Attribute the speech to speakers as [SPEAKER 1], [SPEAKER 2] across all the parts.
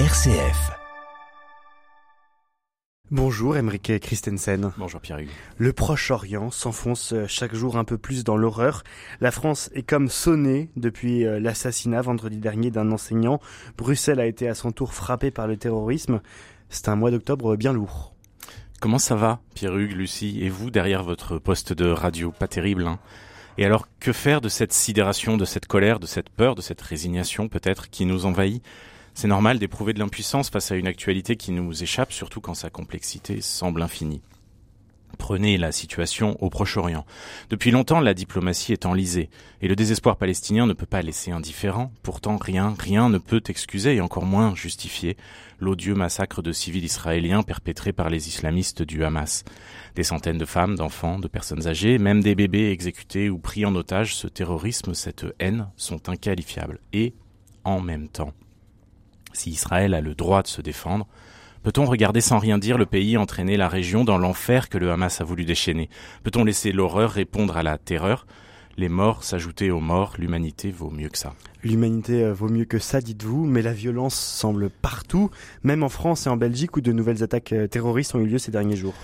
[SPEAKER 1] RCF.
[SPEAKER 2] Bonjour Emeric Christensen.
[SPEAKER 3] Bonjour Pierre-Hugues.
[SPEAKER 2] Le Proche-Orient s'enfonce chaque jour un peu plus dans l'horreur. La France est comme sonnée depuis euh, l'assassinat vendredi dernier d'un enseignant. Bruxelles a été à son tour frappée par le terrorisme. C'est un mois d'octobre bien lourd.
[SPEAKER 3] Comment ça va, Pierre-Hugues, Lucie, et vous derrière votre poste de radio Pas terrible, hein? Et alors, que faire de cette sidération, de cette colère, de cette peur, de cette résignation peut-être qui nous envahit? C'est normal d'éprouver de l'impuissance face à une actualité qui nous échappe, surtout quand sa complexité semble infinie. Prenez la situation au Proche-Orient. Depuis longtemps, la diplomatie est enlisée, et le désespoir palestinien ne peut pas laisser indifférent. Pourtant, rien, rien ne peut excuser, et encore moins justifier, l'odieux massacre de civils israéliens perpétré par les islamistes du Hamas. Des centaines de femmes, d'enfants, de personnes âgées, même des bébés exécutés ou pris en otage, ce terrorisme, cette haine sont inqualifiables. Et, en même temps, si Israël a le droit de se défendre, Peut-on regarder sans rien dire le pays entraîner la région dans l'enfer que le Hamas a voulu déchaîner? Peut-on laisser l'horreur répondre à la terreur? Les morts s'ajouter aux morts, l'humanité vaut mieux que ça.
[SPEAKER 2] L'humanité euh, vaut mieux que ça, dites-vous, mais la violence semble partout, même en France et en Belgique où de nouvelles attaques euh, terroristes ont eu lieu ces derniers jours.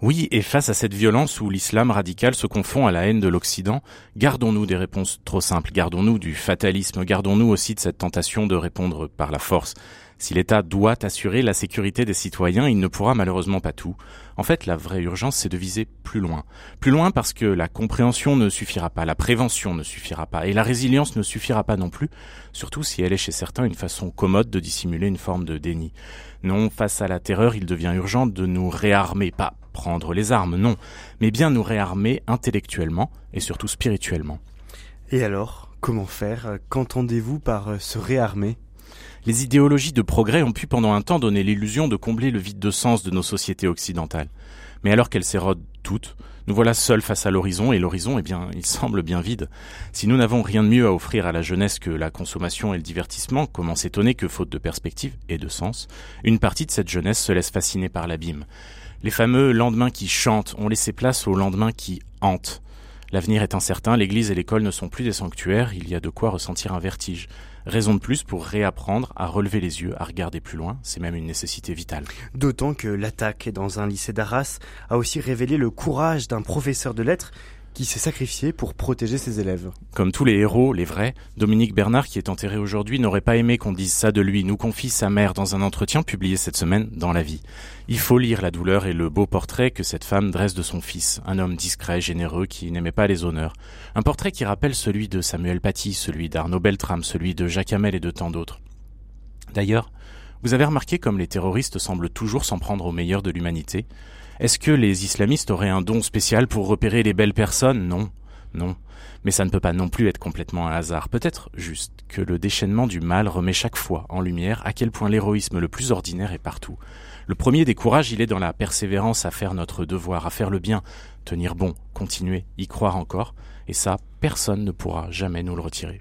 [SPEAKER 3] Oui, et face à cette violence où l'islam radical se confond à la haine de l'Occident, gardons-nous des réponses trop simples, gardons-nous du fatalisme, gardons-nous aussi de cette tentation de répondre par la force. Si l'État doit assurer la sécurité des citoyens, il ne pourra malheureusement pas tout. En fait, la vraie urgence, c'est de viser plus loin. Plus loin parce que la compréhension ne suffira pas, la prévention ne suffira pas, et la résilience ne suffira pas non plus, surtout si elle est chez certains une façon commode de dissimuler une forme de déni. Non, face à la terreur, il devient urgent de nous réarmer, pas prendre les armes, non, mais bien nous réarmer intellectuellement et surtout spirituellement.
[SPEAKER 2] Et alors, comment faire? Qu'entendez-vous par euh, se réarmer?
[SPEAKER 3] Les idéologies de progrès ont pu pendant un temps donner l'illusion de combler le vide de sens de nos sociétés occidentales. Mais alors qu'elles s'érodent toutes, nous voilà seuls face à l'horizon et l'horizon, eh bien, il semble bien vide. Si nous n'avons rien de mieux à offrir à la jeunesse que la consommation et le divertissement, comment s'étonner que, faute de perspective et de sens, une partie de cette jeunesse se laisse fasciner par l'abîme? Les fameux lendemains qui chantent ont laissé place aux lendemains qui hantent. L'avenir est incertain, l'église et l'école ne sont plus des sanctuaires, il y a de quoi ressentir un vertige. Raison de plus pour réapprendre à relever les yeux, à regarder plus loin, c'est même une nécessité vitale.
[SPEAKER 2] D'autant que l'attaque dans un lycée d'Arras a aussi révélé le courage d'un professeur de lettres s'est sacrifié pour protéger ses élèves.
[SPEAKER 3] Comme tous les héros, les vrais, Dominique Bernard, qui est enterré aujourd'hui, n'aurait pas aimé qu'on dise ça de lui, nous confie sa mère dans un entretien publié cette semaine dans La Vie. Il faut lire la douleur et le beau portrait que cette femme dresse de son fils, un homme discret, généreux, qui n'aimait pas les honneurs. Un portrait qui rappelle celui de Samuel Paty, celui d'Arnaud Beltrame, celui de Jacques Hamel et de tant d'autres. D'ailleurs, vous avez remarqué comme les terroristes semblent toujours s'en prendre au meilleur de l'humanité? Est-ce que les islamistes auraient un don spécial pour repérer les belles personnes? Non, non. Mais ça ne peut pas non plus être complètement un hasard. Peut-être juste que le déchaînement du mal remet chaque fois en lumière à quel point l'héroïsme le plus ordinaire est partout. Le premier des courages, il est dans la persévérance à faire notre devoir, à faire le bien, tenir bon, continuer, y croire encore, et ça, personne ne pourra jamais nous le retirer.